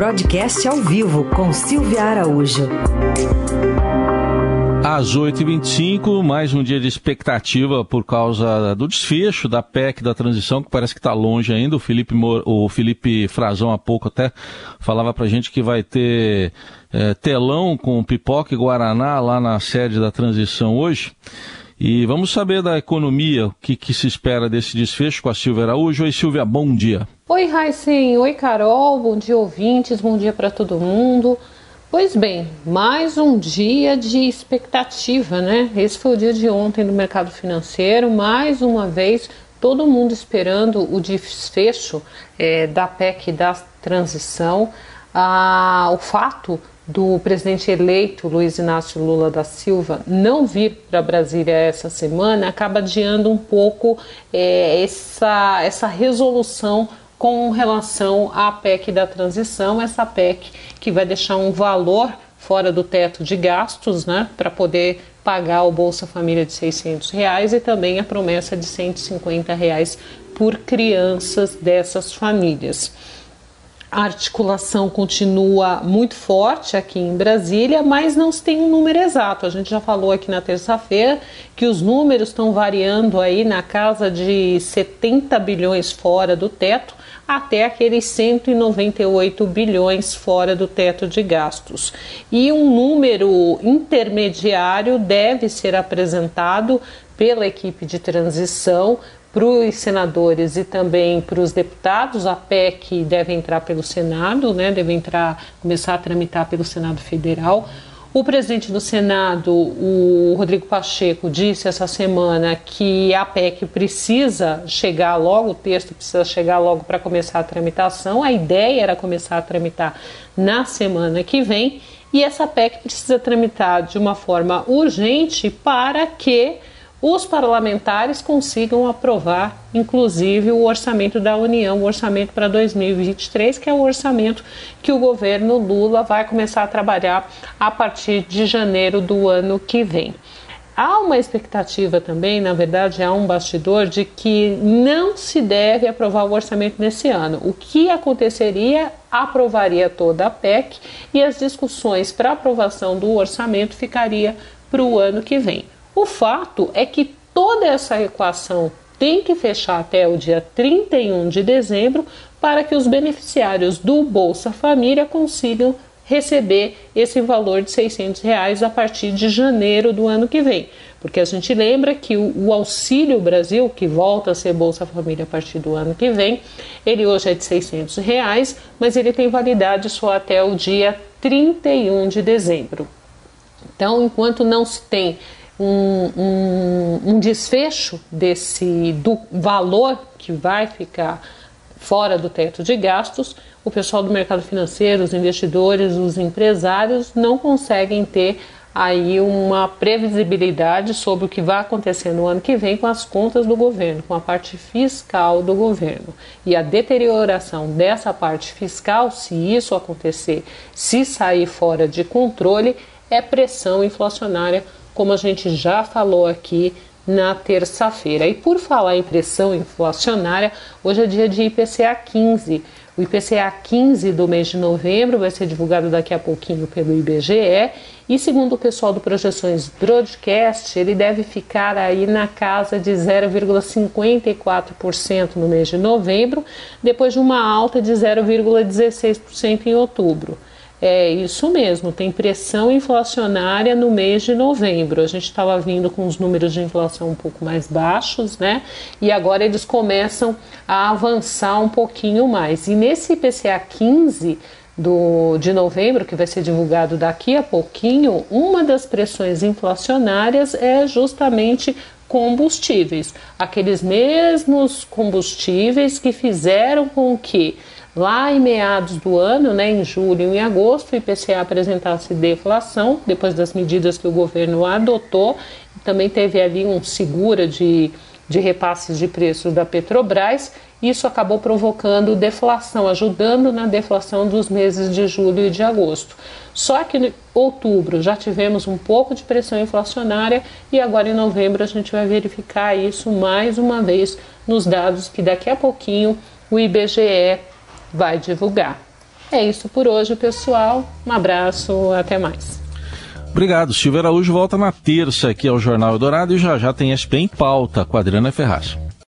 Broadcast ao vivo com Silvia Araújo. Às 8h25, mais um dia de expectativa por causa do desfecho da PEC da transição, que parece que está longe ainda. O Felipe, Mor o Felipe Frazão há pouco até falava para gente que vai ter é, telão com pipoca e guaraná lá na sede da transição hoje. E vamos saber da economia, o que, que, se espera desse desfecho com a Silvia Araújo. Oi, Silvia, bom dia. Oi, Raicen. Oi, Carol. Bom dia, ouvintes. Bom dia para todo mundo. Pois bem, mais um dia de expectativa, né? Esse foi o dia de ontem no mercado financeiro, mais uma vez todo mundo esperando o desfecho é, da PEC da transição. Ah, o fato do presidente eleito Luiz Inácio Lula da Silva não vir para Brasília essa semana acaba adiando um pouco é, essa, essa resolução com relação à PEC da transição, essa PEC que vai deixar um valor fora do teto de gastos, né, para poder pagar o Bolsa Família de 600 reais e também a promessa de 150 reais por crianças dessas famílias. A articulação continua muito forte aqui em Brasília, mas não se tem um número exato. A gente já falou aqui na terça-feira que os números estão variando aí na casa de 70 bilhões fora do teto até aqueles 198 bilhões fora do teto de gastos. E um número intermediário deve ser apresentado pela equipe de transição para os senadores e também para os deputados, a PEC deve entrar pelo Senado, né, deve entrar, começar a tramitar pelo Senado Federal. O presidente do Senado, o Rodrigo Pacheco, disse essa semana que a PEC precisa chegar logo, o texto precisa chegar logo para começar a tramitação. A ideia era começar a tramitar na semana que vem e essa PEC precisa tramitar de uma forma urgente para que os parlamentares consigam aprovar, inclusive, o orçamento da União, o orçamento para 2023, que é o orçamento que o governo Lula vai começar a trabalhar a partir de janeiro do ano que vem. Há uma expectativa também, na verdade, há um bastidor de que não se deve aprovar o orçamento nesse ano. O que aconteceria? Aprovaria toda a PEC e as discussões para aprovação do orçamento ficaria para o ano que vem. O fato é que toda essa equação tem que fechar até o dia 31 de dezembro para que os beneficiários do Bolsa Família consigam receber esse valor de 600 reais a partir de janeiro do ano que vem. Porque a gente lembra que o, o, Auxílio Brasil, que volta a ser Bolsa Família a partir do ano que vem, ele hoje é de 600 reais, mas ele tem validade só até o dia 31 de dezembro. Então, enquanto não se tem um, um, um desfecho desse do valor que vai ficar fora do teto de gastos, o pessoal do mercado financeiro, os investidores, os empresários não conseguem ter aí uma previsibilidade sobre o que vai acontecer no ano que vem com as contas do governo, com a parte fiscal do governo. E a deterioração dessa parte fiscal, se isso acontecer, se sair fora de controle, é pressão inflacionária como a gente já falou aqui na terça-feira. E por falar em pressão inflacionária, hoje é dia de IPCA 15. O IPCA 15 do mês de novembro vai ser divulgado daqui a pouquinho pelo IBGE e segundo o pessoal do Projeções Broadcast, ele deve ficar aí na casa de 0,54% no mês de novembro, depois de uma alta de 0,16% em outubro. É isso mesmo, tem pressão inflacionária no mês de novembro. A gente estava vindo com os números de inflação um pouco mais baixos, né? E agora eles começam a avançar um pouquinho mais. E nesse IPCA 15 do, de novembro, que vai ser divulgado daqui a pouquinho, uma das pressões inflacionárias é justamente combustíveis. Aqueles mesmos combustíveis que fizeram com que Lá em meados do ano, né, em julho e em agosto, o IPCA apresentasse deflação, depois das medidas que o governo adotou. Também teve ali um segura de, de repasses de preços da Petrobras. Isso acabou provocando deflação, ajudando na deflação dos meses de julho e de agosto. Só que em outubro já tivemos um pouco de pressão inflacionária e agora em novembro a gente vai verificar isso mais uma vez nos dados que daqui a pouquinho o IBGE vai divulgar. É isso por hoje, pessoal. Um abraço, até mais. Obrigado. Silvio Araújo volta na terça aqui ao Jornal Eldorado e já já tem SP em pauta com a Adriana Ferraz.